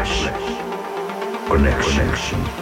And Connection. Connection.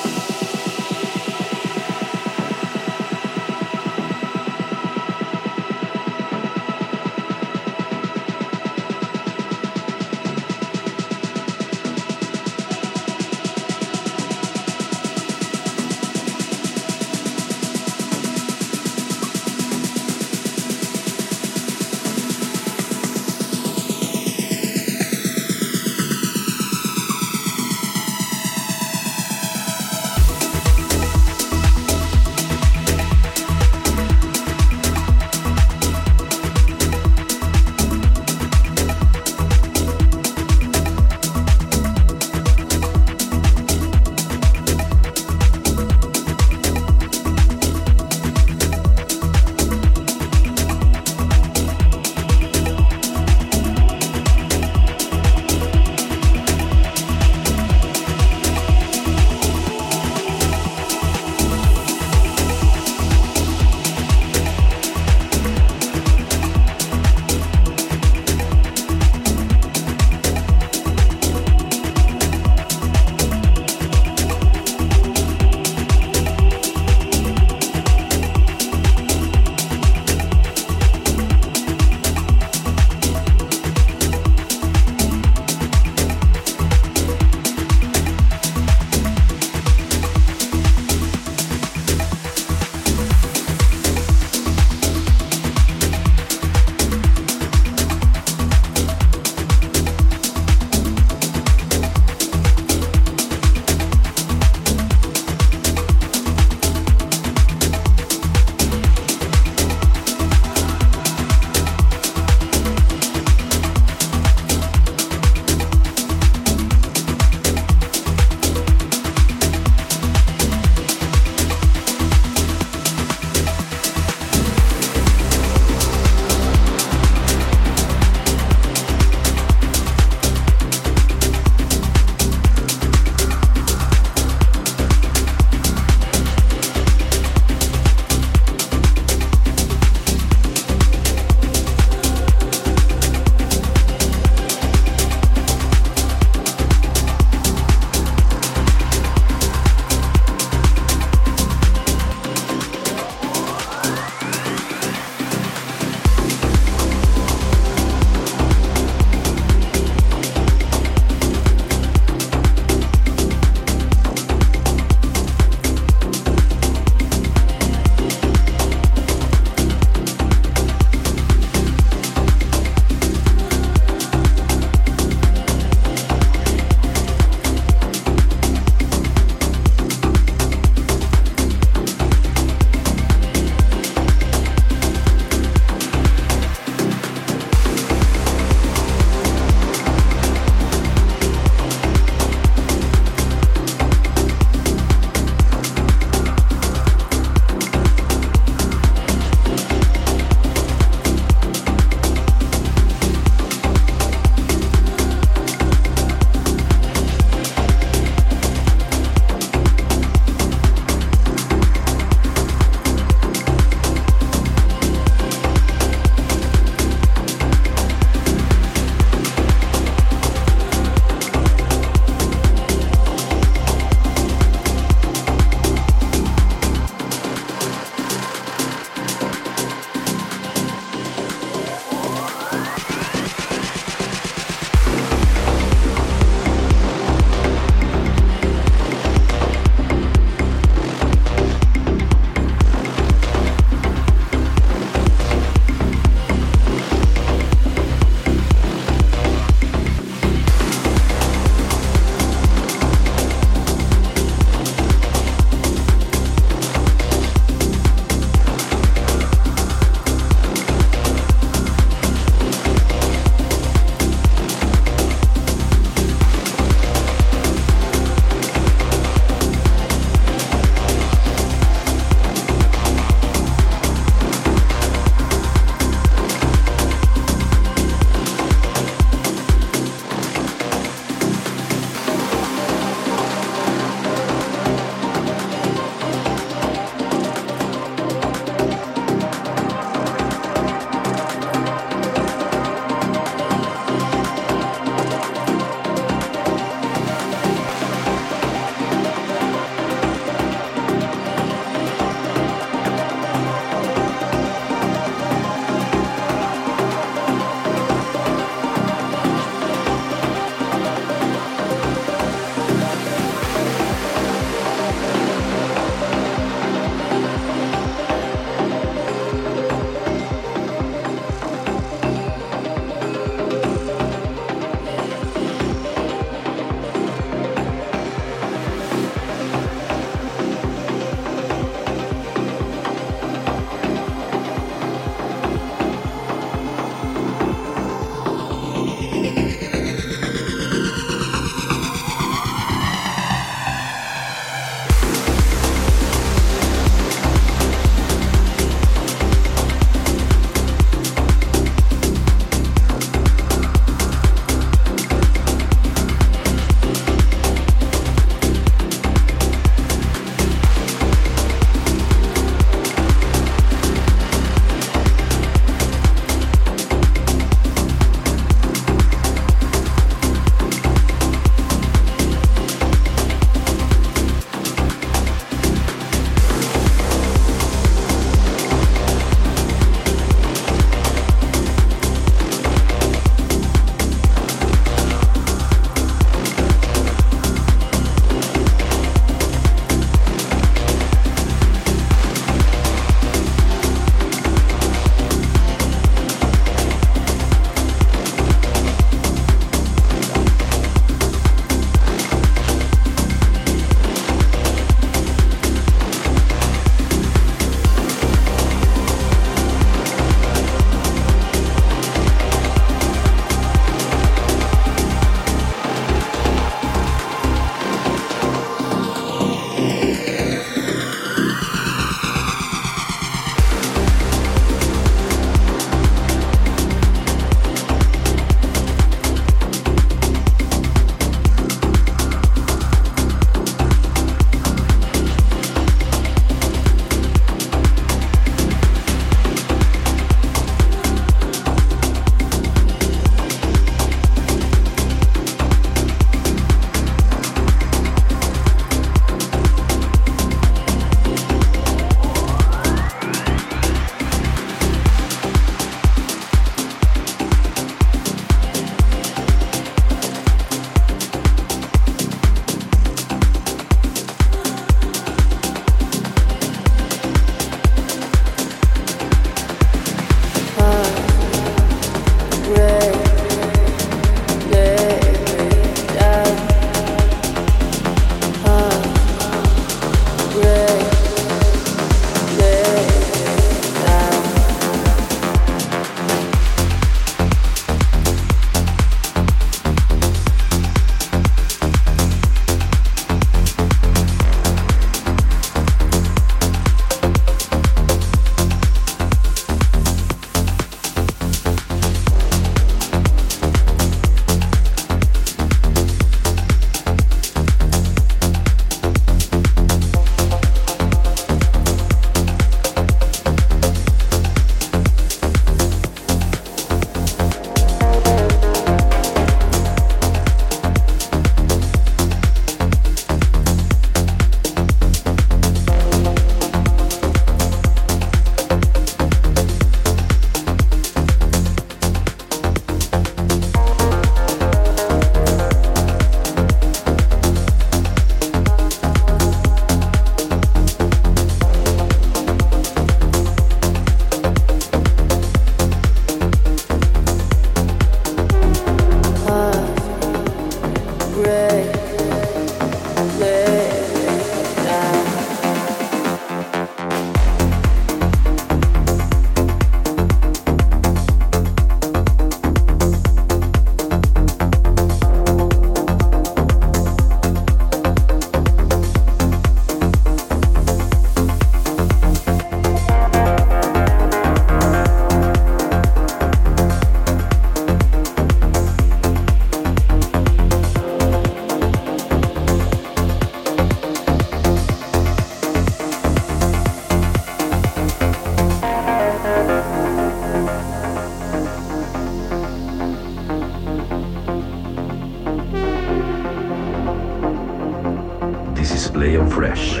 Lay them fresh.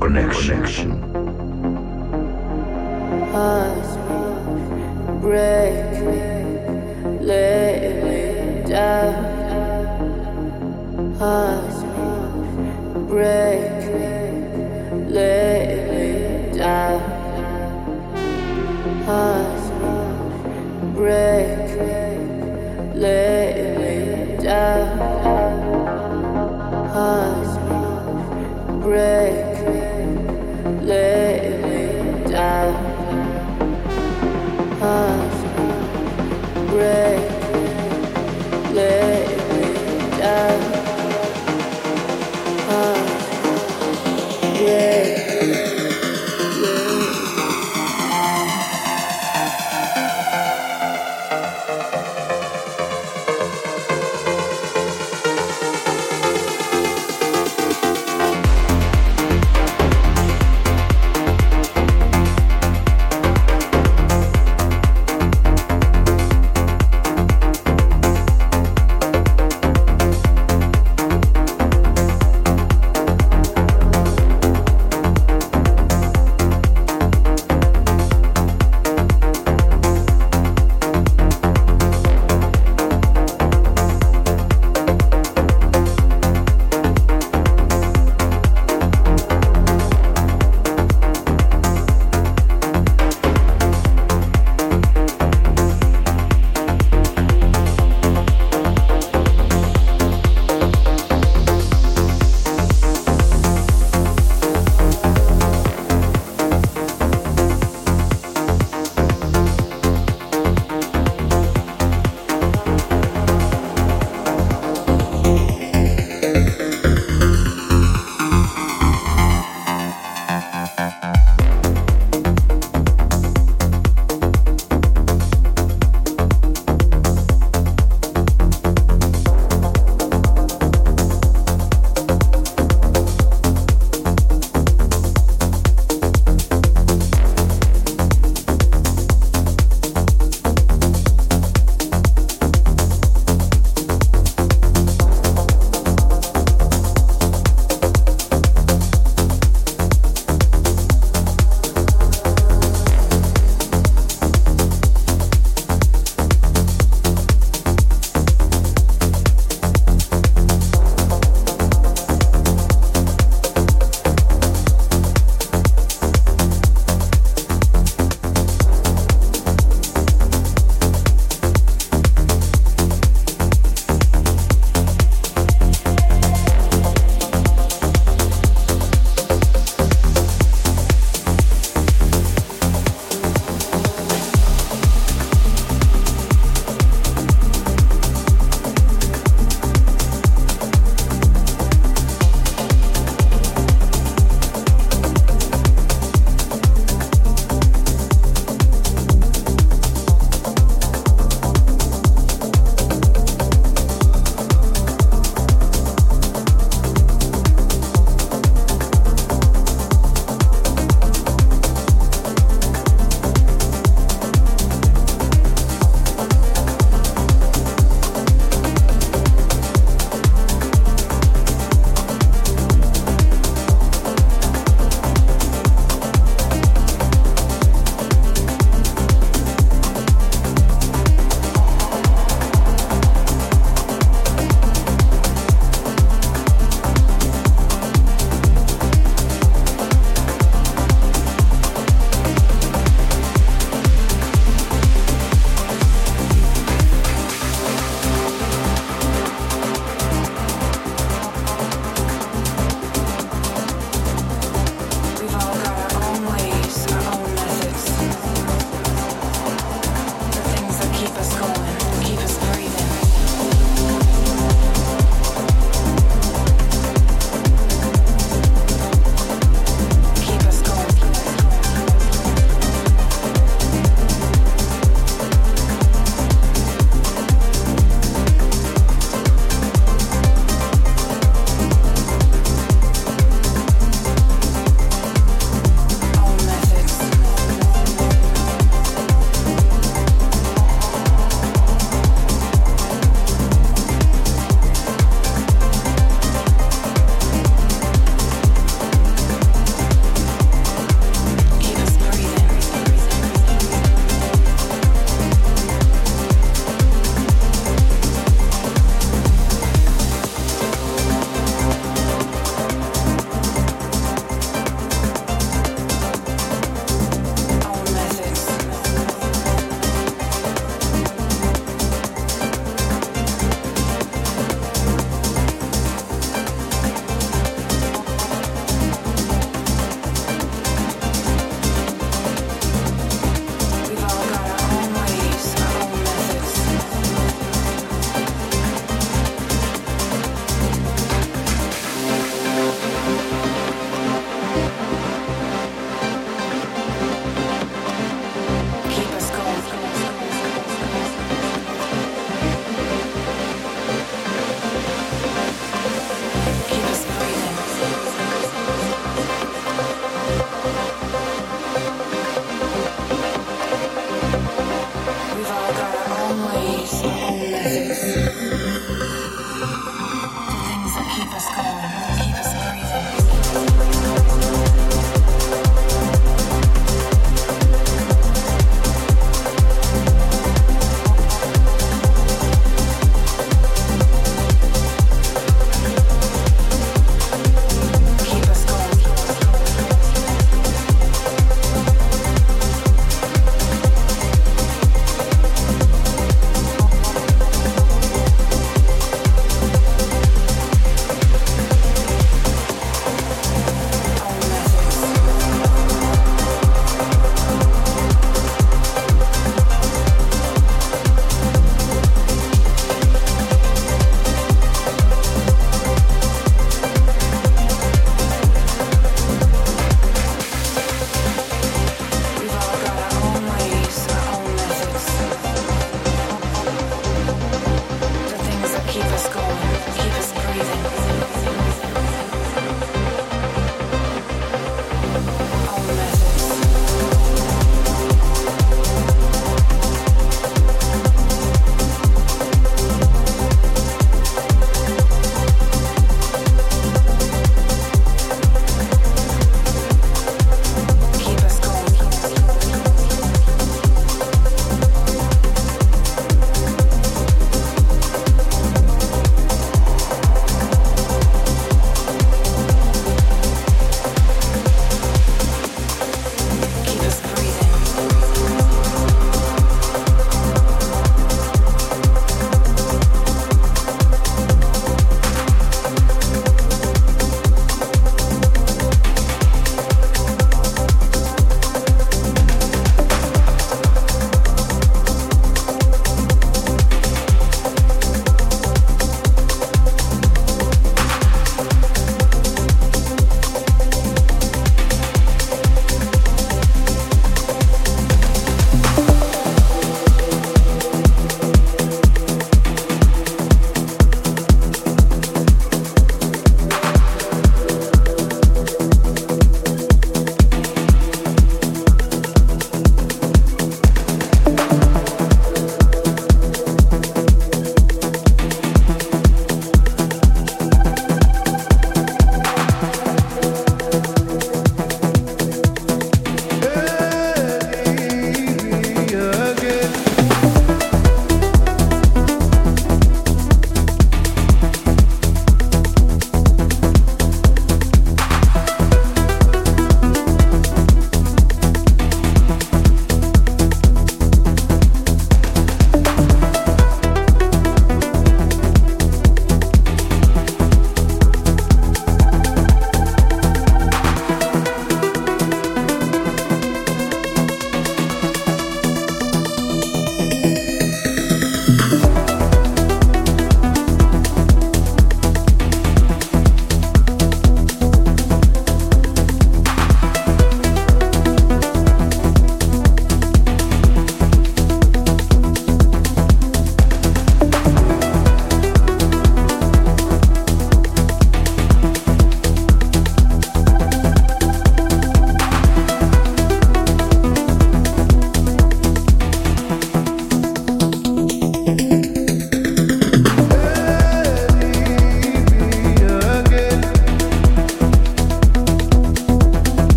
Connection. Hearts break, lay me down. Hearts break, lay me down. Hearts break, lay me down. Break, lay me down.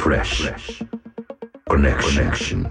Fresh. Connection.